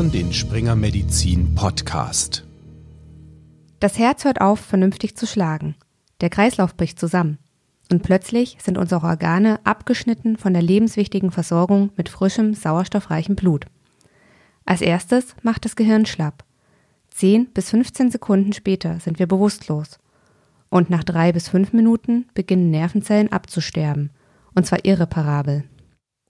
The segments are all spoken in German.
hören den Springer Medizin Podcast. Das Herz hört auf, vernünftig zu schlagen. Der Kreislauf bricht zusammen. Und plötzlich sind unsere Organe abgeschnitten von der lebenswichtigen Versorgung mit frischem, sauerstoffreichem Blut. Als erstes macht das Gehirn schlapp. 10 bis 15 Sekunden später sind wir bewusstlos. Und nach drei bis fünf Minuten beginnen Nervenzellen abzusterben. Und zwar irreparabel.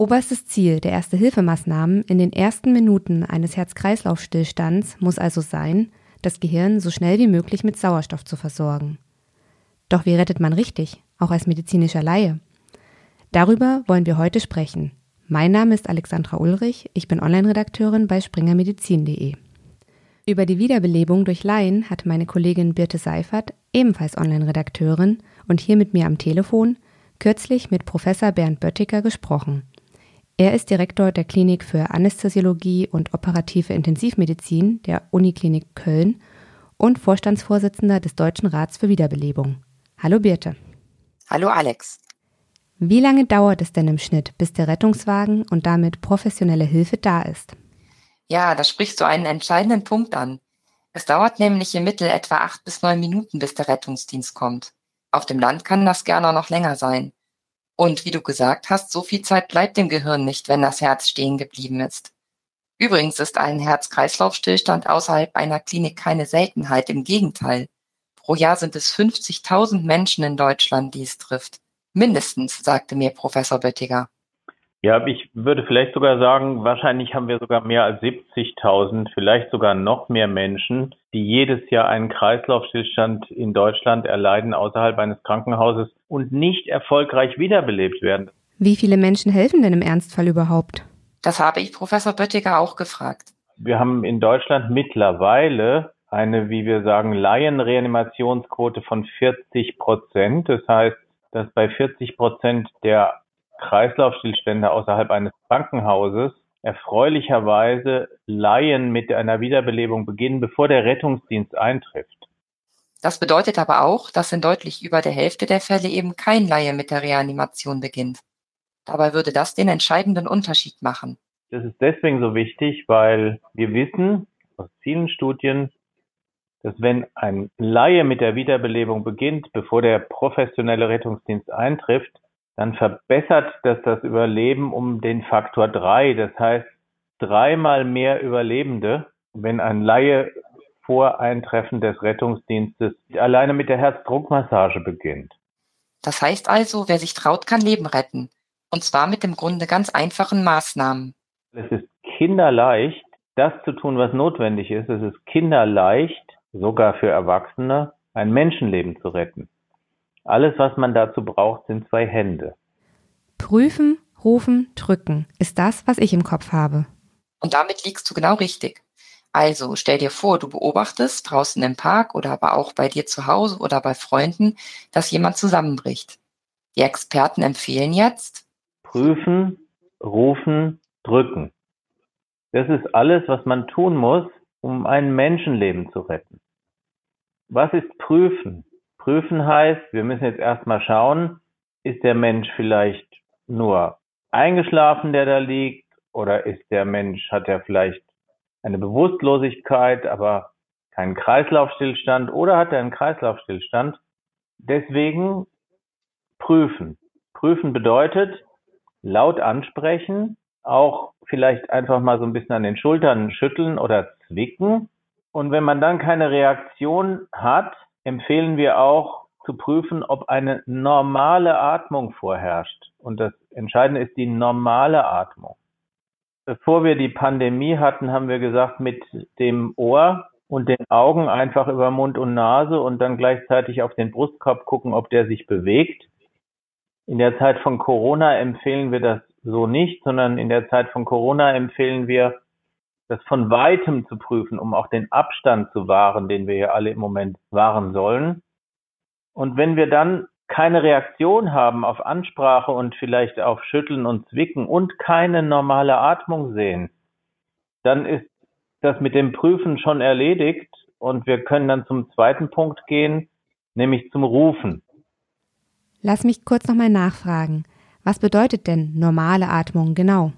Oberstes Ziel der Erste-Hilfemaßnahmen in den ersten Minuten eines Herz-Kreislauf-Stillstands muss also sein, das Gehirn so schnell wie möglich mit Sauerstoff zu versorgen. Doch wie rettet man richtig, auch als medizinischer Laie? Darüber wollen wir heute sprechen. Mein Name ist Alexandra Ulrich, ich bin Online-Redakteurin bei springermedizin.de. Über die Wiederbelebung durch Laien hat meine Kollegin Birte Seifert, ebenfalls Online-Redakteurin und hier mit mir am Telefon, kürzlich mit Professor Bernd Böttiger gesprochen. Er ist Direktor der Klinik für Anästhesiologie und operative Intensivmedizin der Uniklinik Köln und Vorstandsvorsitzender des Deutschen Rats für Wiederbelebung. Hallo Birte. Hallo Alex. Wie lange dauert es denn im Schnitt, bis der Rettungswagen und damit professionelle Hilfe da ist? Ja, da sprichst du einen entscheidenden Punkt an. Es dauert nämlich im Mittel etwa acht bis neun Minuten, bis der Rettungsdienst kommt. Auf dem Land kann das gerne noch länger sein. Und wie du gesagt hast, so viel Zeit bleibt dem Gehirn nicht, wenn das Herz stehen geblieben ist. Übrigens ist ein Herz-Kreislauf-Stillstand außerhalb einer Klinik keine Seltenheit, im Gegenteil. Pro Jahr sind es 50.000 Menschen in Deutschland, die es trifft. Mindestens, sagte mir Professor Böttiger. Ja, ich würde vielleicht sogar sagen, wahrscheinlich haben wir sogar mehr als 70.000, vielleicht sogar noch mehr Menschen, die jedes Jahr einen Kreislaufstillstand in Deutschland erleiden außerhalb eines Krankenhauses und nicht erfolgreich wiederbelebt werden. Wie viele Menschen helfen denn im Ernstfall überhaupt? Das habe ich Professor Böttiger auch gefragt. Wir haben in Deutschland mittlerweile eine, wie wir sagen, Laienreanimationsquote von 40 Prozent. Das heißt, dass bei 40 Prozent der Kreislaufstillstände außerhalb eines Krankenhauses erfreulicherweise Laien mit einer Wiederbelebung beginnen, bevor der Rettungsdienst eintrifft. Das bedeutet aber auch, dass in deutlich über der Hälfte der Fälle eben kein Laie mit der Reanimation beginnt. Dabei würde das den entscheidenden Unterschied machen. Das ist deswegen so wichtig, weil wir wissen aus vielen Studien, dass wenn ein Laie mit der Wiederbelebung beginnt, bevor der professionelle Rettungsdienst eintrifft, dann verbessert das das Überleben um den Faktor drei. Das heißt, dreimal mehr Überlebende, wenn ein Laie vor Eintreffen des Rettungsdienstes alleine mit der Herzdruckmassage beginnt. Das heißt also, wer sich traut, kann Leben retten. Und zwar mit dem Grunde ganz einfachen Maßnahmen. Es ist kinderleicht, das zu tun, was notwendig ist. Es ist kinderleicht, sogar für Erwachsene, ein Menschenleben zu retten. Alles, was man dazu braucht, sind zwei Hände. Prüfen, rufen, drücken ist das, was ich im Kopf habe. Und damit liegst du genau richtig. Also stell dir vor, du beobachtest draußen im Park oder aber auch bei dir zu Hause oder bei Freunden, dass jemand zusammenbricht. Die Experten empfehlen jetzt prüfen, rufen, drücken. Das ist alles, was man tun muss, um ein Menschenleben zu retten. Was ist prüfen? Prüfen heißt, wir müssen jetzt erstmal schauen, ist der Mensch vielleicht nur eingeschlafen, der da liegt, oder ist der Mensch, hat er vielleicht eine Bewusstlosigkeit, aber keinen Kreislaufstillstand, oder hat er einen Kreislaufstillstand? Deswegen prüfen. Prüfen bedeutet laut ansprechen, auch vielleicht einfach mal so ein bisschen an den Schultern schütteln oder zwicken. Und wenn man dann keine Reaktion hat, empfehlen wir auch zu prüfen, ob eine normale Atmung vorherrscht. Und das Entscheidende ist die normale Atmung. Bevor wir die Pandemie hatten, haben wir gesagt, mit dem Ohr und den Augen einfach über Mund und Nase und dann gleichzeitig auf den Brustkorb gucken, ob der sich bewegt. In der Zeit von Corona empfehlen wir das so nicht, sondern in der Zeit von Corona empfehlen wir, das von weitem zu prüfen, um auch den Abstand zu wahren, den wir ja alle im Moment wahren sollen. Und wenn wir dann keine Reaktion haben auf Ansprache und vielleicht auf Schütteln und Zwicken und keine normale Atmung sehen, dann ist das mit dem Prüfen schon erledigt und wir können dann zum zweiten Punkt gehen, nämlich zum Rufen. Lass mich kurz nochmal nachfragen. Was bedeutet denn normale Atmung genau?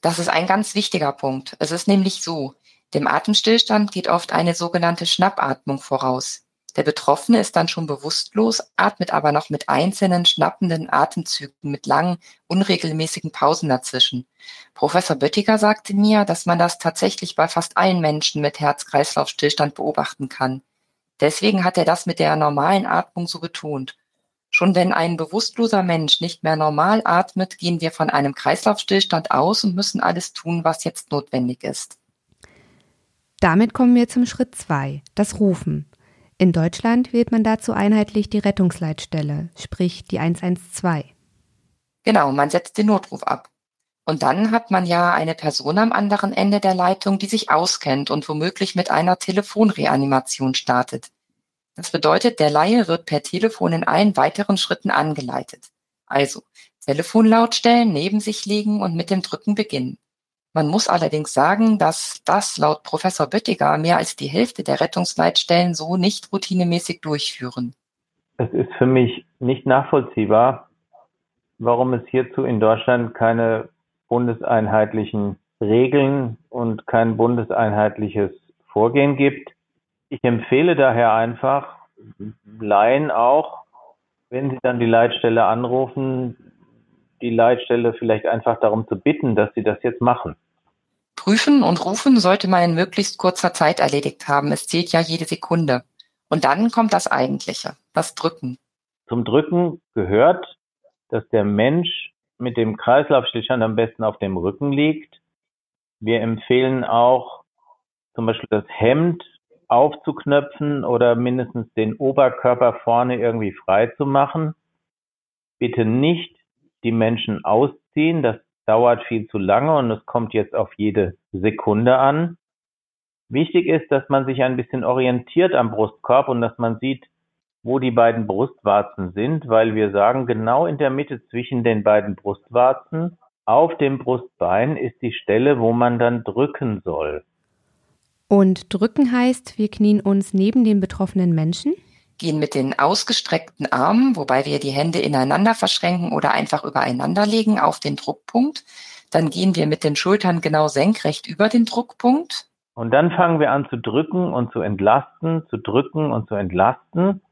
Das ist ein ganz wichtiger Punkt. Es ist nämlich so, dem Atemstillstand geht oft eine sogenannte Schnappatmung voraus. Der Betroffene ist dann schon bewusstlos, atmet aber noch mit einzelnen schnappenden Atemzügen mit langen, unregelmäßigen Pausen dazwischen. Professor Böttiger sagte mir, dass man das tatsächlich bei fast allen Menschen mit Herz-Kreislauf-Stillstand beobachten kann. Deswegen hat er das mit der normalen Atmung so betont. Schon wenn ein bewusstloser Mensch nicht mehr normal atmet, gehen wir von einem Kreislaufstillstand aus und müssen alles tun, was jetzt notwendig ist. Damit kommen wir zum Schritt zwei, das Rufen. In Deutschland wählt man dazu einheitlich die Rettungsleitstelle, sprich die 112. Genau, man setzt den Notruf ab. Und dann hat man ja eine Person am anderen Ende der Leitung, die sich auskennt und womöglich mit einer Telefonreanimation startet. Das bedeutet, der Laie wird per Telefon in allen weiteren Schritten angeleitet. Also Telefon lautstellen, neben sich legen und mit dem Drücken beginnen. Man muss allerdings sagen, dass das laut Professor Böttiger mehr als die Hälfte der Rettungsleitstellen so nicht routinemäßig durchführen. Es ist für mich nicht nachvollziehbar, warum es hierzu in Deutschland keine bundeseinheitlichen Regeln und kein bundeseinheitliches Vorgehen gibt. Ich empfehle daher einfach Laien auch, wenn sie dann die Leitstelle anrufen, die Leitstelle vielleicht einfach darum zu bitten, dass sie das jetzt machen. Prüfen und rufen sollte man in möglichst kurzer Zeit erledigt haben. Es zählt ja jede Sekunde. Und dann kommt das Eigentliche, das Drücken. Zum Drücken gehört, dass der Mensch mit dem Kreislaufstillstand am besten auf dem Rücken liegt. Wir empfehlen auch zum Beispiel das Hemd aufzuknöpfen oder mindestens den Oberkörper vorne irgendwie frei zu machen. Bitte nicht die Menschen ausziehen. Das dauert viel zu lange und es kommt jetzt auf jede Sekunde an. Wichtig ist, dass man sich ein bisschen orientiert am Brustkorb und dass man sieht, wo die beiden Brustwarzen sind, weil wir sagen, genau in der Mitte zwischen den beiden Brustwarzen auf dem Brustbein ist die Stelle, wo man dann drücken soll. Und drücken heißt, wir knien uns neben den betroffenen Menschen? gehen mit den ausgestreckten Armen, wobei wir die Hände ineinander verschränken oder einfach übereinander legen auf den Druckpunkt. Dann gehen wir mit den Schultern genau senkrecht über den Druckpunkt. Und dann fangen wir an zu drücken und zu entlasten, zu drücken und zu entlasten.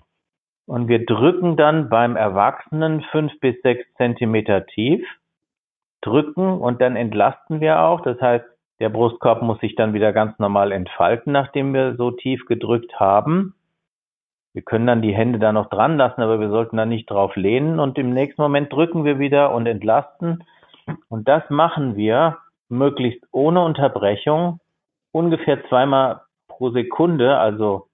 Und wir drücken dann beim Erwachsenen fünf bis sechs Zentimeter tief, drücken und dann entlasten wir auch. Das heißt, der Brustkorb muss sich dann wieder ganz normal entfalten, nachdem wir so tief gedrückt haben. Wir können dann die Hände da noch dran lassen, aber wir sollten da nicht drauf lehnen und im nächsten Moment drücken wir wieder und entlasten. Und das machen wir möglichst ohne Unterbrechung, ungefähr zweimal pro Sekunde, also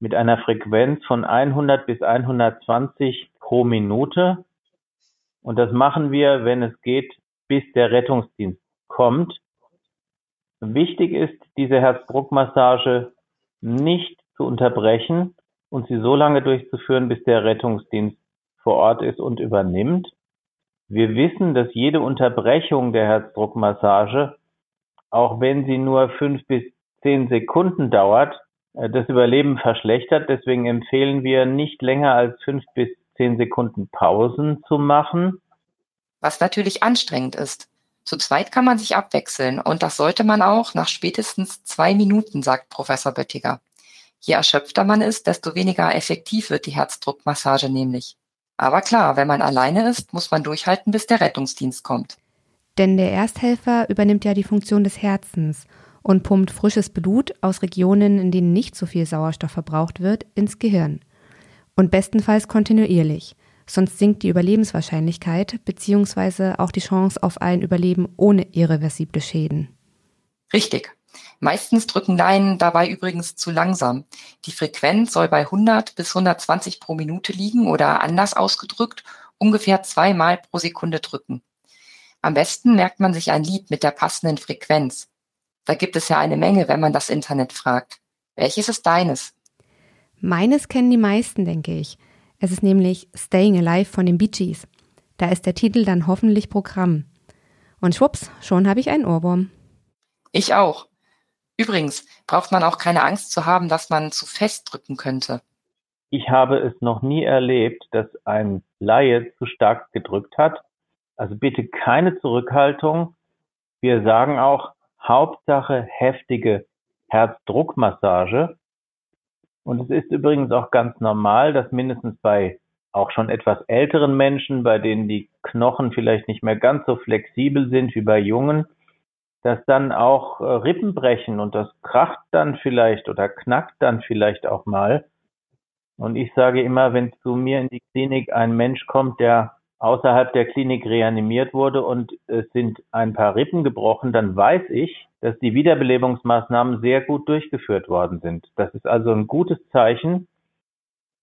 mit einer Frequenz von 100 bis 120 pro Minute. Und das machen wir, wenn es geht, bis der Rettungsdienst kommt. Wichtig ist, diese Herzdruckmassage nicht zu unterbrechen, und sie so lange durchzuführen, bis der Rettungsdienst vor Ort ist und übernimmt. Wir wissen, dass jede Unterbrechung der Herzdruckmassage, auch wenn sie nur fünf bis zehn Sekunden dauert, äh, das Überleben verschlechtert. Deswegen empfehlen wir nicht länger als fünf bis zehn Sekunden Pausen zu machen. Was natürlich anstrengend ist. Zu zweit kann man sich abwechseln und das sollte man auch nach spätestens zwei Minuten, sagt Professor Böttiger. Je erschöpfter man ist, desto weniger effektiv wird die Herzdruckmassage nämlich. Aber klar, wenn man alleine ist, muss man durchhalten, bis der Rettungsdienst kommt. Denn der Ersthelfer übernimmt ja die Funktion des Herzens und pumpt frisches Blut aus Regionen, in denen nicht so viel Sauerstoff verbraucht wird, ins Gehirn. Und bestenfalls kontinuierlich, sonst sinkt die Überlebenswahrscheinlichkeit bzw. auch die Chance auf ein Überleben ohne irreversible Schäden. Richtig. Meistens drücken Laien dabei übrigens zu langsam. Die Frequenz soll bei 100 bis 120 pro Minute liegen oder anders ausgedrückt ungefähr zweimal pro Sekunde drücken. Am besten merkt man sich ein Lied mit der passenden Frequenz. Da gibt es ja eine Menge, wenn man das Internet fragt. Welches ist deines? Meines kennen die meisten, denke ich. Es ist nämlich Staying Alive von den Bee Gees. Da ist der Titel dann hoffentlich Programm. Und schwupps, schon habe ich einen Ohrwurm. Ich auch. Übrigens braucht man auch keine Angst zu haben, dass man zu fest drücken könnte. Ich habe es noch nie erlebt, dass ein Laie zu stark gedrückt hat. Also bitte keine Zurückhaltung. Wir sagen auch Hauptsache heftige Herzdruckmassage. Und es ist übrigens auch ganz normal, dass mindestens bei auch schon etwas älteren Menschen, bei denen die Knochen vielleicht nicht mehr ganz so flexibel sind wie bei Jungen, dass dann auch äh, Rippen brechen und das kracht dann vielleicht oder knackt dann vielleicht auch mal. Und ich sage immer, wenn zu mir in die Klinik ein Mensch kommt, der außerhalb der Klinik reanimiert wurde und es sind ein paar Rippen gebrochen, dann weiß ich, dass die Wiederbelebungsmaßnahmen sehr gut durchgeführt worden sind. Das ist also ein gutes Zeichen.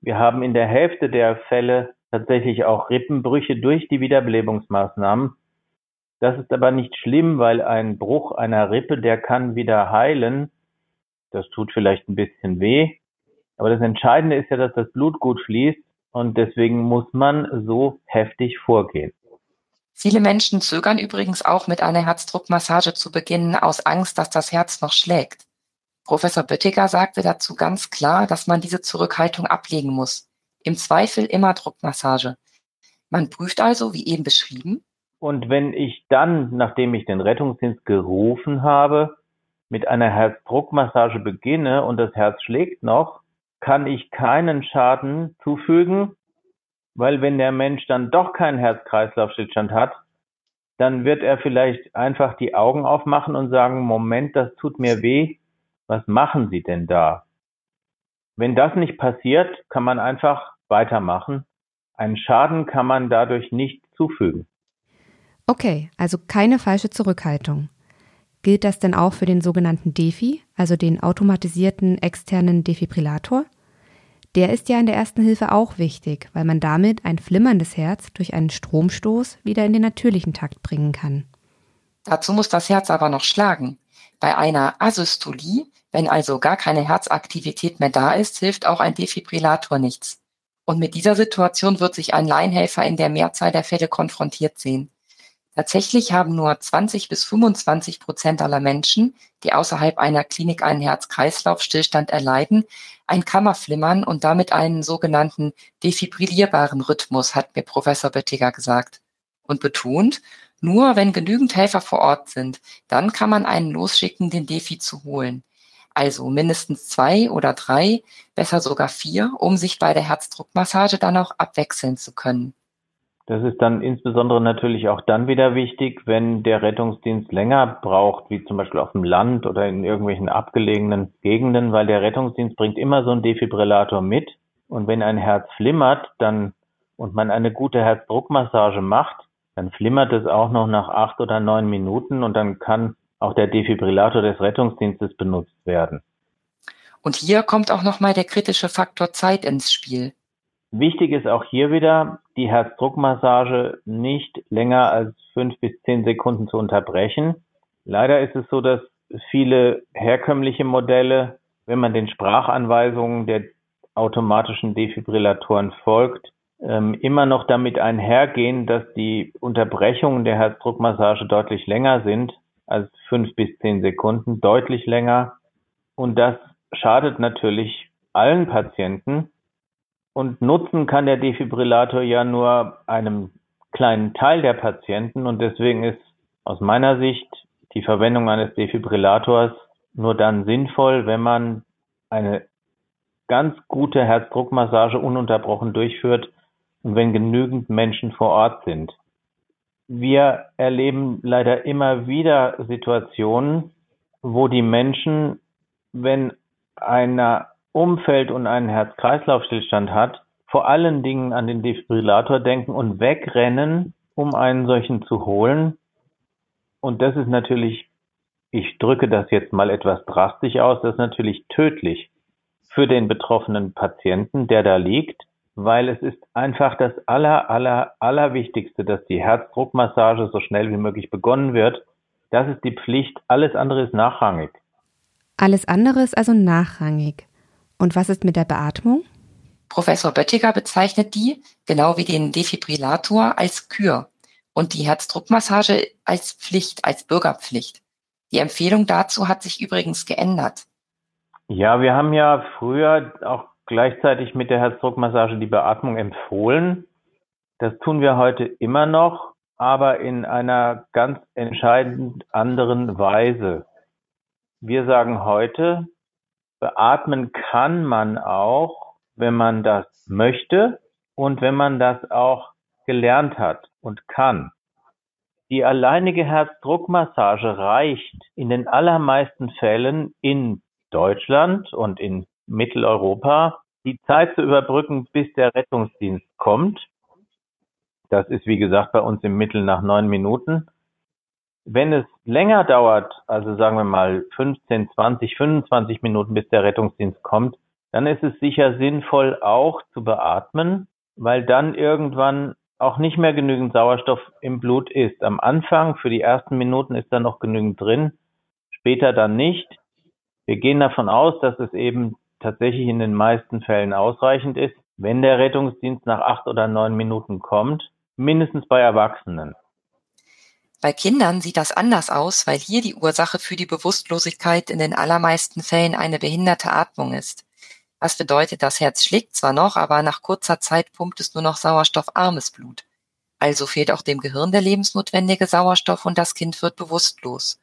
Wir haben in der Hälfte der Fälle tatsächlich auch Rippenbrüche durch die Wiederbelebungsmaßnahmen. Das ist aber nicht schlimm, weil ein Bruch einer Rippe, der kann wieder heilen. Das tut vielleicht ein bisschen weh. Aber das Entscheidende ist ja, dass das Blut gut fließt und deswegen muss man so heftig vorgehen. Viele Menschen zögern übrigens auch mit einer Herzdruckmassage zu beginnen aus Angst, dass das Herz noch schlägt. Professor Böttiger sagte dazu ganz klar, dass man diese Zurückhaltung ablegen muss. Im Zweifel immer Druckmassage. Man prüft also, wie eben beschrieben. Und wenn ich dann, nachdem ich den Rettungsdienst gerufen habe, mit einer Herzdruckmassage beginne und das Herz schlägt noch, kann ich keinen Schaden zufügen, weil wenn der Mensch dann doch keinen Herz-Kreislauf-Stillstand hat, dann wird er vielleicht einfach die Augen aufmachen und sagen, Moment, das tut mir weh, was machen Sie denn da? Wenn das nicht passiert, kann man einfach weitermachen. Einen Schaden kann man dadurch nicht zufügen. Okay, also keine falsche Zurückhaltung. Gilt das denn auch für den sogenannten Defi, also den automatisierten externen Defibrillator? Der ist ja in der ersten Hilfe auch wichtig, weil man damit ein flimmerndes Herz durch einen Stromstoß wieder in den natürlichen Takt bringen kann. Dazu muss das Herz aber noch schlagen. Bei einer Asystolie, wenn also gar keine Herzaktivität mehr da ist, hilft auch ein Defibrillator nichts. Und mit dieser Situation wird sich ein Laienhelfer in der Mehrzahl der Fälle konfrontiert sehen. Tatsächlich haben nur 20 bis 25 Prozent aller Menschen, die außerhalb einer Klinik einen Herz-Kreislauf-Stillstand erleiden, ein Kammerflimmern und damit einen sogenannten defibrillierbaren Rhythmus, hat mir Professor Böttiger gesagt. Und betont, nur wenn genügend Helfer vor Ort sind, dann kann man einen losschicken, den Defi zu holen. Also mindestens zwei oder drei, besser sogar vier, um sich bei der Herzdruckmassage dann auch abwechseln zu können. Das ist dann insbesondere natürlich auch dann wieder wichtig, wenn der Rettungsdienst länger braucht, wie zum Beispiel auf dem Land oder in irgendwelchen abgelegenen Gegenden, weil der Rettungsdienst bringt immer so einen Defibrillator mit. Und wenn ein Herz flimmert, dann und man eine gute Herzdruckmassage macht, dann flimmert es auch noch nach acht oder neun Minuten und dann kann auch der Defibrillator des Rettungsdienstes benutzt werden. Und hier kommt auch nochmal der kritische Faktor Zeit ins Spiel. Wichtig ist auch hier wieder, die Herzdruckmassage nicht länger als fünf bis zehn Sekunden zu unterbrechen. Leider ist es so, dass viele herkömmliche Modelle, wenn man den Sprachanweisungen der automatischen Defibrillatoren folgt, ähm, immer noch damit einhergehen, dass die Unterbrechungen der Herzdruckmassage deutlich länger sind als fünf bis zehn Sekunden, deutlich länger. Und das schadet natürlich allen Patienten, und nutzen kann der Defibrillator ja nur einem kleinen Teil der Patienten und deswegen ist aus meiner Sicht die Verwendung eines Defibrillators nur dann sinnvoll, wenn man eine ganz gute Herzdruckmassage ununterbrochen durchführt und wenn genügend Menschen vor Ort sind. Wir erleben leider immer wieder Situationen, wo die Menschen, wenn einer umfällt und einen Herz-Kreislauf-Stillstand hat, vor allen Dingen an den Defibrillator denken und wegrennen, um einen solchen zu holen. Und das ist natürlich, ich drücke das jetzt mal etwas drastisch aus, das ist natürlich tödlich für den betroffenen Patienten, der da liegt, weil es ist einfach das aller, aller, allerwichtigste, dass die Herzdruckmassage so schnell wie möglich begonnen wird. Das ist die Pflicht. Alles andere ist nachrangig. Alles andere ist also nachrangig. Und was ist mit der Beatmung? Professor Böttiger bezeichnet die, genau wie den Defibrillator, als Kür und die Herzdruckmassage als Pflicht, als Bürgerpflicht. Die Empfehlung dazu hat sich übrigens geändert. Ja, wir haben ja früher auch gleichzeitig mit der Herzdruckmassage die Beatmung empfohlen. Das tun wir heute immer noch. aber in einer ganz entscheidend anderen Weise. Wir sagen heute, beatmen kann man auch, wenn man das möchte und wenn man das auch gelernt hat und kann. Die alleinige Herzdruckmassage reicht in den allermeisten Fällen in Deutschland und in Mitteleuropa, die Zeit zu überbrücken, bis der Rettungsdienst kommt. Das ist, wie gesagt, bei uns im Mittel nach neun Minuten. Wenn es länger dauert, also sagen wir mal 15, 20, 25 Minuten, bis der Rettungsdienst kommt, dann ist es sicher sinnvoll, auch zu beatmen, weil dann irgendwann auch nicht mehr genügend Sauerstoff im Blut ist. Am Anfang, für die ersten Minuten, ist da noch genügend drin, später dann nicht. Wir gehen davon aus, dass es eben tatsächlich in den meisten Fällen ausreichend ist, wenn der Rettungsdienst nach acht oder neun Minuten kommt, mindestens bei Erwachsenen. Bei Kindern sieht das anders aus, weil hier die Ursache für die Bewusstlosigkeit in den allermeisten Fällen eine behinderte Atmung ist. Was bedeutet, das Herz schlägt zwar noch, aber nach kurzer Zeit pumpt es nur noch sauerstoffarmes Blut. Also fehlt auch dem Gehirn der lebensnotwendige Sauerstoff und das Kind wird bewusstlos.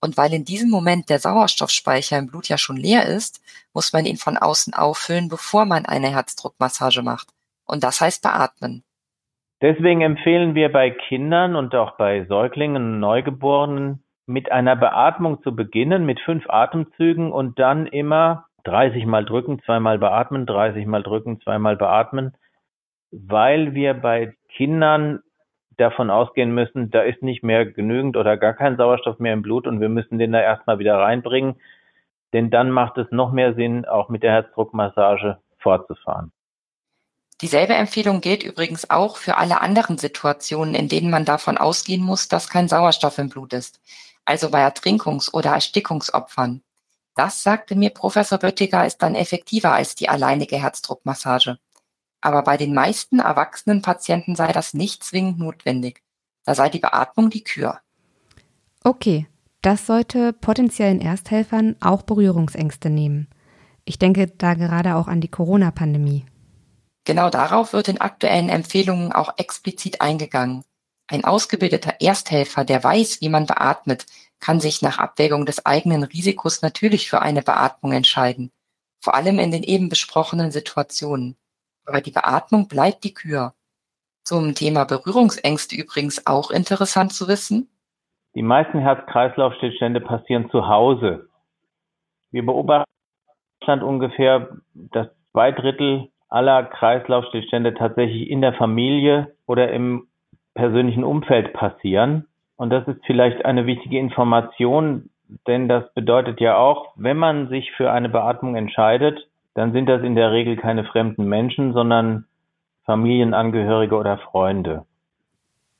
Und weil in diesem Moment der Sauerstoffspeicher im Blut ja schon leer ist, muss man ihn von außen auffüllen, bevor man eine Herzdruckmassage macht. Und das heißt beatmen. Deswegen empfehlen wir bei Kindern und auch bei Säuglingen und Neugeborenen mit einer Beatmung zu beginnen, mit fünf Atemzügen und dann immer 30 mal drücken, zweimal beatmen, 30 mal drücken, zweimal beatmen, weil wir bei Kindern davon ausgehen müssen, da ist nicht mehr genügend oder gar kein Sauerstoff mehr im Blut und wir müssen den da erstmal wieder reinbringen, denn dann macht es noch mehr Sinn, auch mit der Herzdruckmassage fortzufahren. Dieselbe Empfehlung gilt übrigens auch für alle anderen Situationen, in denen man davon ausgehen muss, dass kein Sauerstoff im Blut ist, also bei Ertrinkungs- oder Erstickungsopfern. Das, sagte mir Professor Böttiger, ist dann effektiver als die alleinige Herzdruckmassage. Aber bei den meisten erwachsenen Patienten sei das nicht zwingend notwendig. Da sei die Beatmung die Kür. Okay, das sollte potenziellen Ersthelfern auch Berührungsängste nehmen. Ich denke da gerade auch an die Corona-Pandemie. Genau darauf wird in aktuellen Empfehlungen auch explizit eingegangen. Ein ausgebildeter Ersthelfer, der weiß, wie man beatmet, kann sich nach Abwägung des eigenen Risikos natürlich für eine Beatmung entscheiden, vor allem in den eben besprochenen Situationen. Aber die Beatmung bleibt die Kür. Zum Thema Berührungsängste übrigens auch interessant zu wissen. Die meisten Herz-Kreislauf-Stillstände passieren zu Hause. Wir beobachten in Deutschland ungefähr, dass zwei Drittel aller Kreislaufstillstände tatsächlich in der Familie oder im persönlichen Umfeld passieren. Und das ist vielleicht eine wichtige Information, denn das bedeutet ja auch, wenn man sich für eine Beatmung entscheidet, dann sind das in der Regel keine fremden Menschen, sondern Familienangehörige oder Freunde.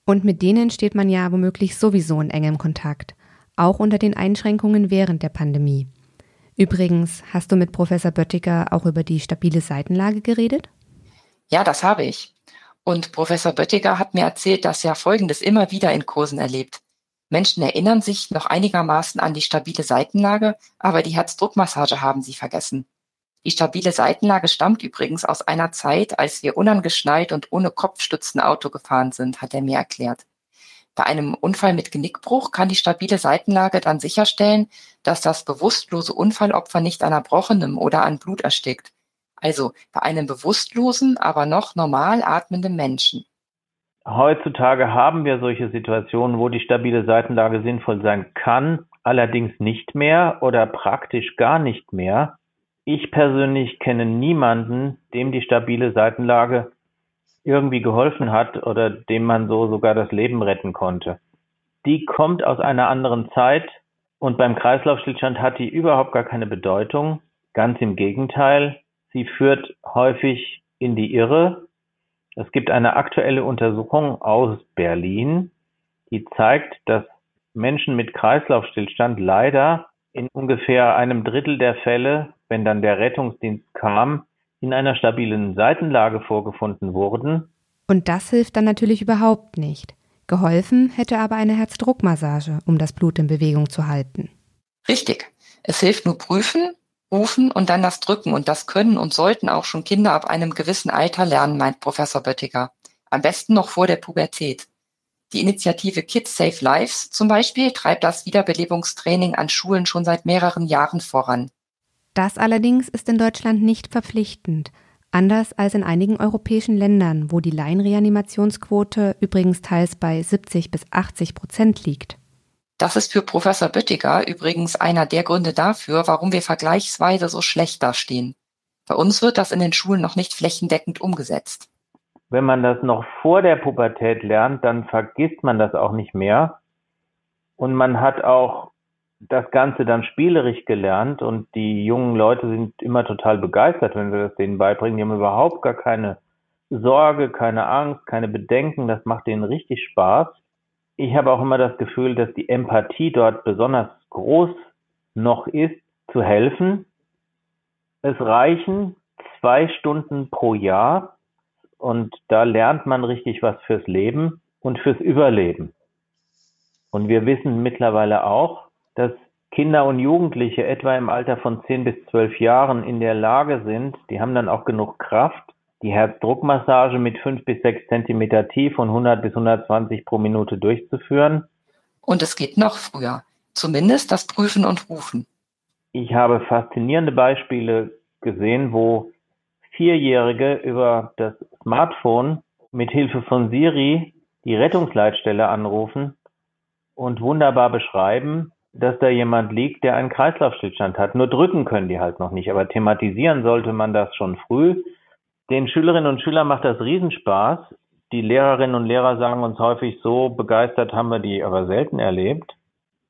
Und mit denen steht man ja womöglich sowieso in engem Kontakt, auch unter den Einschränkungen während der Pandemie. Übrigens, hast du mit Professor Böttiger auch über die stabile Seitenlage geredet? Ja, das habe ich. Und Professor Böttiger hat mir erzählt, dass er Folgendes immer wieder in Kursen erlebt. Menschen erinnern sich noch einigermaßen an die stabile Seitenlage, aber die Herzdruckmassage haben sie vergessen. Die stabile Seitenlage stammt übrigens aus einer Zeit, als wir unangeschnallt und ohne Kopfstützen Auto gefahren sind, hat er mir erklärt. Bei einem Unfall mit Genickbruch kann die stabile Seitenlage dann sicherstellen, dass das bewusstlose Unfallopfer nicht an Erbrochenem oder an Blut erstickt. Also bei einem bewusstlosen, aber noch normal atmenden Menschen. Heutzutage haben wir solche Situationen, wo die stabile Seitenlage sinnvoll sein kann, allerdings nicht mehr oder praktisch gar nicht mehr. Ich persönlich kenne niemanden, dem die stabile Seitenlage irgendwie geholfen hat oder dem man so sogar das Leben retten konnte. Die kommt aus einer anderen Zeit und beim Kreislaufstillstand hat die überhaupt gar keine Bedeutung. Ganz im Gegenteil, sie führt häufig in die Irre. Es gibt eine aktuelle Untersuchung aus Berlin, die zeigt, dass Menschen mit Kreislaufstillstand leider in ungefähr einem Drittel der Fälle, wenn dann der Rettungsdienst kam, in einer stabilen Seitenlage vorgefunden wurden. Und das hilft dann natürlich überhaupt nicht. Geholfen hätte aber eine Herzdruckmassage, um das Blut in Bewegung zu halten. Richtig. Es hilft nur prüfen, rufen und dann das Drücken. Und das können und sollten auch schon Kinder ab einem gewissen Alter lernen, meint Professor Böttiger. Am besten noch vor der Pubertät. Die Initiative Kids Save Lives zum Beispiel treibt das Wiederbelebungstraining an Schulen schon seit mehreren Jahren voran. Das allerdings ist in Deutschland nicht verpflichtend, anders als in einigen europäischen Ländern, wo die Laienreanimationsquote übrigens teils bei 70 bis 80 Prozent liegt. Das ist für Professor Böttiger übrigens einer der Gründe dafür, warum wir vergleichsweise so schlecht dastehen. Bei uns wird das in den Schulen noch nicht flächendeckend umgesetzt. Wenn man das noch vor der Pubertät lernt, dann vergisst man das auch nicht mehr. Und man hat auch das Ganze dann spielerisch gelernt und die jungen Leute sind immer total begeistert, wenn wir das denen beibringen. Die haben überhaupt gar keine Sorge, keine Angst, keine Bedenken. Das macht denen richtig Spaß. Ich habe auch immer das Gefühl, dass die Empathie dort besonders groß noch ist, zu helfen. Es reichen zwei Stunden pro Jahr und da lernt man richtig was fürs Leben und fürs Überleben. Und wir wissen mittlerweile auch, dass Kinder und Jugendliche etwa im Alter von 10 bis 12 Jahren in der Lage sind, die haben dann auch genug Kraft, die Herzdruckmassage mit 5 bis 6 Zentimeter tief und 100 bis 120 pro Minute durchzuführen. Und es geht noch früher, zumindest das Prüfen und Rufen. Ich habe faszinierende Beispiele gesehen, wo Vierjährige über das Smartphone mit Hilfe von Siri die Rettungsleitstelle anrufen und wunderbar beschreiben, dass da jemand liegt, der einen Kreislaufstillstand hat. Nur drücken können die halt noch nicht, aber thematisieren sollte man das schon früh. Den Schülerinnen und Schülern macht das Riesenspaß. Die Lehrerinnen und Lehrer sagen uns häufig, so begeistert haben wir die aber selten erlebt.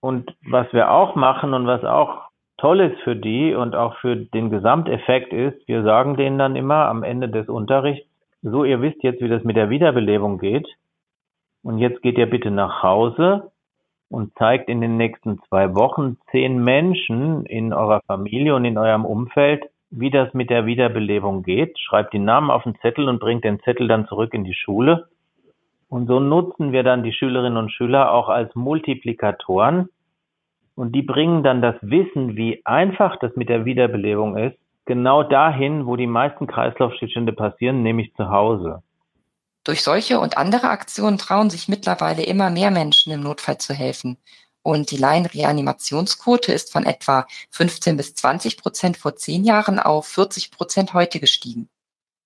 Und was wir auch machen und was auch toll ist für die und auch für den Gesamteffekt ist, wir sagen denen dann immer am Ende des Unterrichts, so ihr wisst jetzt, wie das mit der Wiederbelebung geht. Und jetzt geht ihr bitte nach Hause und zeigt in den nächsten zwei Wochen zehn Menschen in eurer Familie und in eurem Umfeld, wie das mit der Wiederbelebung geht. Schreibt die Namen auf den Zettel und bringt den Zettel dann zurück in die Schule. Und so nutzen wir dann die Schülerinnen und Schüler auch als Multiplikatoren. Und die bringen dann das Wissen, wie einfach das mit der Wiederbelebung ist, genau dahin, wo die meisten Kreislaufstillstände passieren, nämlich zu Hause. Durch solche und andere Aktionen trauen sich mittlerweile immer mehr Menschen im Notfall zu helfen. Und die Laienreanimationsquote ist von etwa 15 bis 20 Prozent vor zehn Jahren auf 40 Prozent heute gestiegen.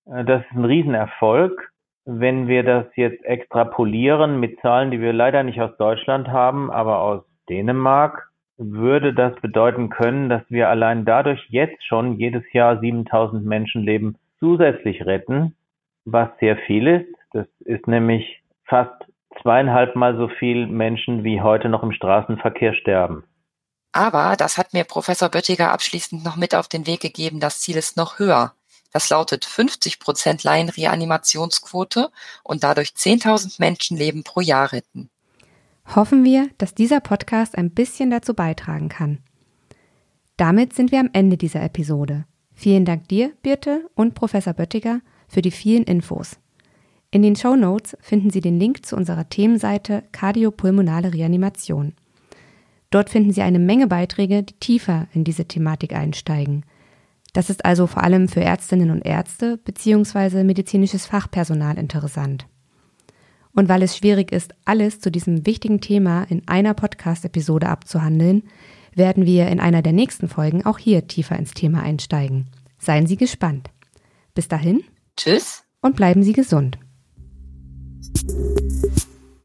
Äh, das ist ein Riesenerfolg. Wenn wir das jetzt extrapolieren mit Zahlen, die wir leider nicht aus Deutschland haben, aber aus Dänemark, würde das bedeuten können, dass wir allein dadurch jetzt schon jedes Jahr 7000 Menschenleben zusätzlich retten, was sehr viel ist. Das ist nämlich fast zweieinhalb Mal so viel Menschen, wie heute noch im Straßenverkehr sterben. Aber das hat mir Professor Böttiger abschließend noch mit auf den Weg gegeben, das Ziel ist noch höher. Das lautet 50 Prozent Laienreanimationsquote und dadurch 10.000 Menschenleben pro Jahr retten. Hoffen wir, dass dieser Podcast ein bisschen dazu beitragen kann. Damit sind wir am Ende dieser Episode. Vielen Dank dir, Birte und Professor Böttiger, für die vielen Infos. In den Show Notes finden Sie den Link zu unserer Themenseite Kardiopulmonale Reanimation. Dort finden Sie eine Menge Beiträge, die tiefer in diese Thematik einsteigen. Das ist also vor allem für Ärztinnen und Ärzte bzw. medizinisches Fachpersonal interessant. Und weil es schwierig ist, alles zu diesem wichtigen Thema in einer Podcast-Episode abzuhandeln, werden wir in einer der nächsten Folgen auch hier tiefer ins Thema einsteigen. Seien Sie gespannt. Bis dahin. Tschüss. Und bleiben Sie gesund. Thank you.